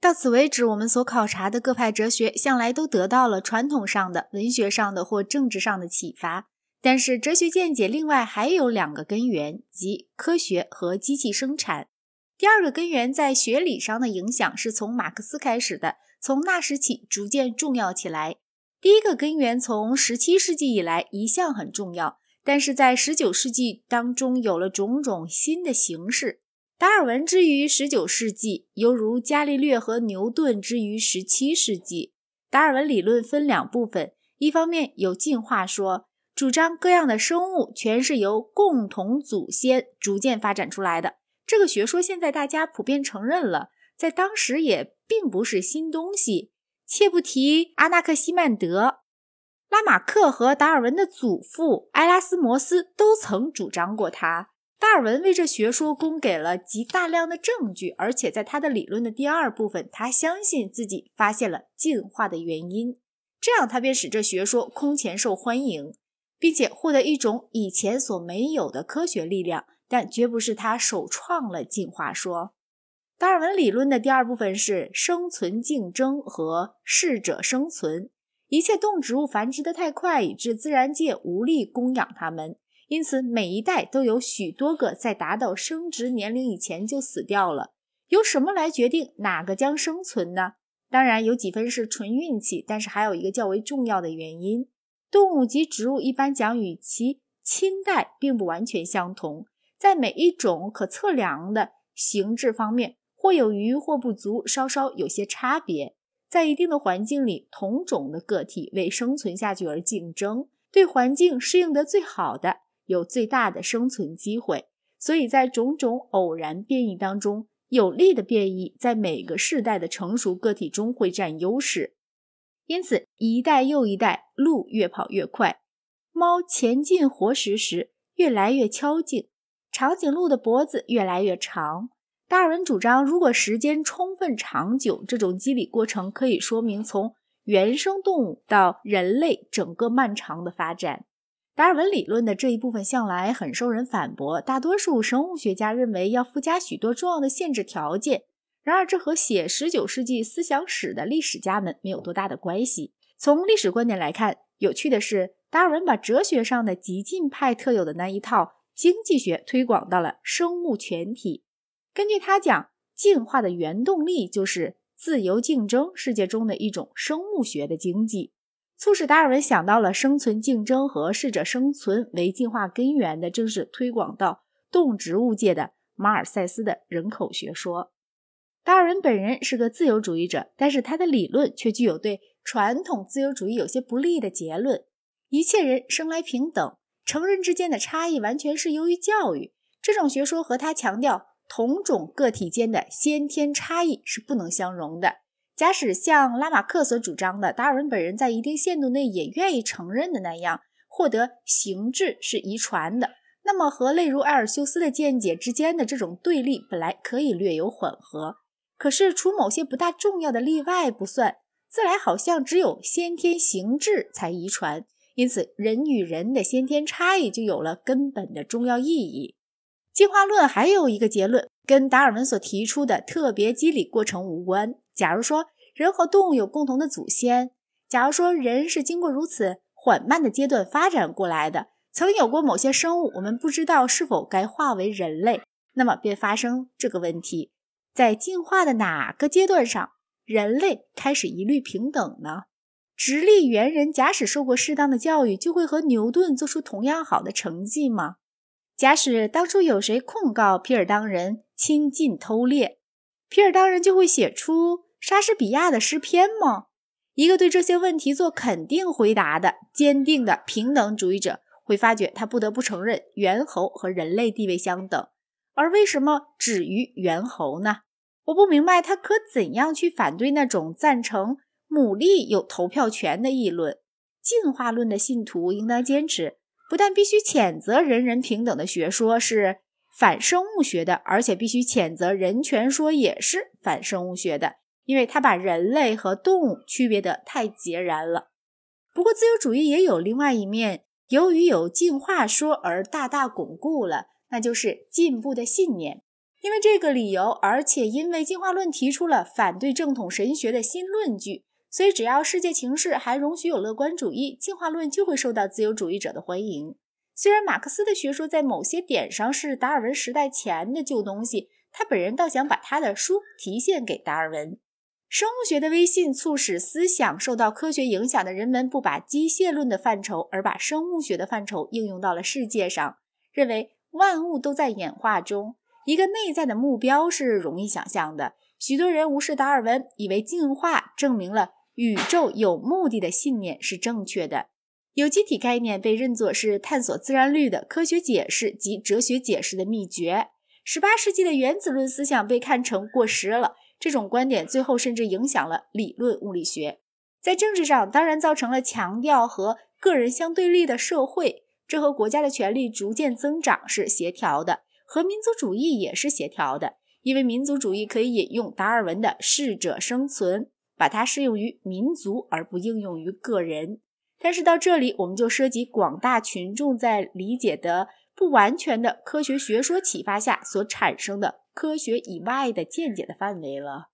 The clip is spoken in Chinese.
到此为止，我们所考察的各派哲学向来都得到了传统上的、文学上的或政治上的启发。但是，哲学见解另外还有两个根源，即科学和机器生产。第二个根源在学理上的影响是从马克思开始的，从那时起逐渐重要起来。第一个根源从十七世纪以来一向很重要，但是在十九世纪当中有了种种新的形式。达尔文之于十九世纪，犹如伽利略和牛顿之于十七世纪。达尔文理论分两部分，一方面有进化说，主张各样的生物全是由共同祖先逐渐发展出来的。这个学说现在大家普遍承认了，在当时也并不是新东西。切不提阿纳克西曼德、拉马克和达尔文的祖父埃拉斯摩斯都曾主张过它。达尔文为这学说供给了极大量的证据，而且在他的理论的第二部分，他相信自己发现了进化的原因，这样他便使这学说空前受欢迎，并且获得一种以前所没有的科学力量。但绝不是他首创了进化说。达尔文理论的第二部分是生存竞争和适者生存，一切动植物繁殖得太快，以致自然界无力供养它们。因此，每一代都有许多个在达到生殖年龄以前就死掉了。由什么来决定哪个将生存呢？当然有几分是纯运气，但是还有一个较为重要的原因：动物及植物一般讲与其亲代并不完全相同，在每一种可测量的形制方面，或有余或不足，稍稍有些差别。在一定的环境里，同种的个体为生存下去而竞争，对环境适应得最好的。有最大的生存机会，所以在种种偶然变异当中，有利的变异在每个世代的成熟个体中会占优势。因此，一代又一代，鹿越跑越快，猫前进活食时越来越敲劲，长颈鹿的脖子越来越长。达尔文主张，如果时间充分长久，这种机理过程可以说明从原生动物到人类整个漫长的发展。达尔文理论的这一部分向来很受人反驳，大多数生物学家认为要附加许多重要的限制条件。然而，这和写19世纪思想史的历史家们没有多大的关系。从历史观点来看，有趣的是，达尔文把哲学上的极进派特有的那一套经济学推广到了生物全体。根据他讲，进化的原动力就是自由竞争世界中的一种生物学的经济。促使达尔文想到了生存竞争和适者生存为进化根源的，正是推广到动植物界的马尔塞斯的人口学说。达尔文本人是个自由主义者，但是他的理论却具有对传统自由主义有些不利的结论：一切人生来平等，成人之间的差异完全是由于教育。这种学说和他强调同种个体间的先天差异是不能相容的。假使像拉马克所主张的，达尔文本人在一定限度内也愿意承认的那样，获得形质是遗传的，那么和类如埃尔修斯的见解之间的这种对立本来可以略有混合。可是除某些不大重要的例外不算，自来好像只有先天形质才遗传，因此人与人的先天差异就有了根本的重要意义。进化论还有一个结论，跟达尔文所提出的特别机理过程无关。假如说人和动物有共同的祖先，假如说人是经过如此缓慢的阶段发展过来的，曾有过某些生物，我们不知道是否该化为人类，那么便发生这个问题：在进化的哪个阶段上，人类开始一律平等呢？直立猿人假使受过适当的教育，就会和牛顿做出同样好的成绩吗？假使当初有谁控告皮尔当人亲近偷猎，皮尔当人就会写出。莎士比亚的诗篇吗？一个对这些问题做肯定回答的坚定的平等主义者会发觉，他不得不承认猿猴和人类地位相等。而为什么止于猿猴呢？我不明白他可怎样去反对那种赞成牡蛎有投票权的议论。进化论的信徒应当坚持，不但必须谴责人人平等的学说是反生物学的，而且必须谴责人权说也是反生物学的。因为他把人类和动物区别得太截然了。不过，自由主义也有另外一面，由于有进化说而大大巩固了，那就是进步的信念。因为这个理由，而且因为进化论提出了反对正统神学的新论据，所以只要世界情势还容许有乐观主义，进化论就会受到自由主义者的欢迎。虽然马克思的学说在某些点上是达尔文时代前的旧东西，他本人倒想把他的书提献给达尔文。生物学的威信促使思想受到科学影响的人们不把机械论的范畴，而把生物学的范畴应用到了世界上，认为万物都在演化中。一个内在的目标是容易想象的。许多人无视达尔文，以为进化证明了宇宙有目的的信念是正确的。有机体概念被认作是探索自然律的科学解释及哲学解释的秘诀。十八世纪的原子论思想被看成过时了，这种观点最后甚至影响了理论物理学。在政治上，当然造成了强调和个人相对立的社会，这和国家的权力逐渐增长是协调的，和民族主义也是协调的。因为民族主义可以引用达尔文的“适者生存”，把它适用于民族而不应用于个人。但是到这里，我们就涉及广大群众在理解的不完全的科学学说启发下所产生的科学以外的见解的范围了。